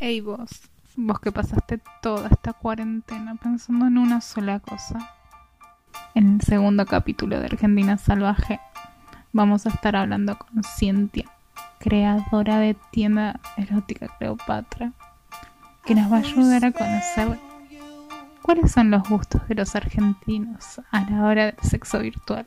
Hey vos, vos que pasaste toda esta cuarentena pensando en una sola cosa. En el segundo capítulo de Argentina Salvaje vamos a estar hablando con Cintia, creadora de tienda erótica Cleopatra, que nos va a ayudar a conocer cuáles son los gustos de los argentinos a la hora del sexo virtual.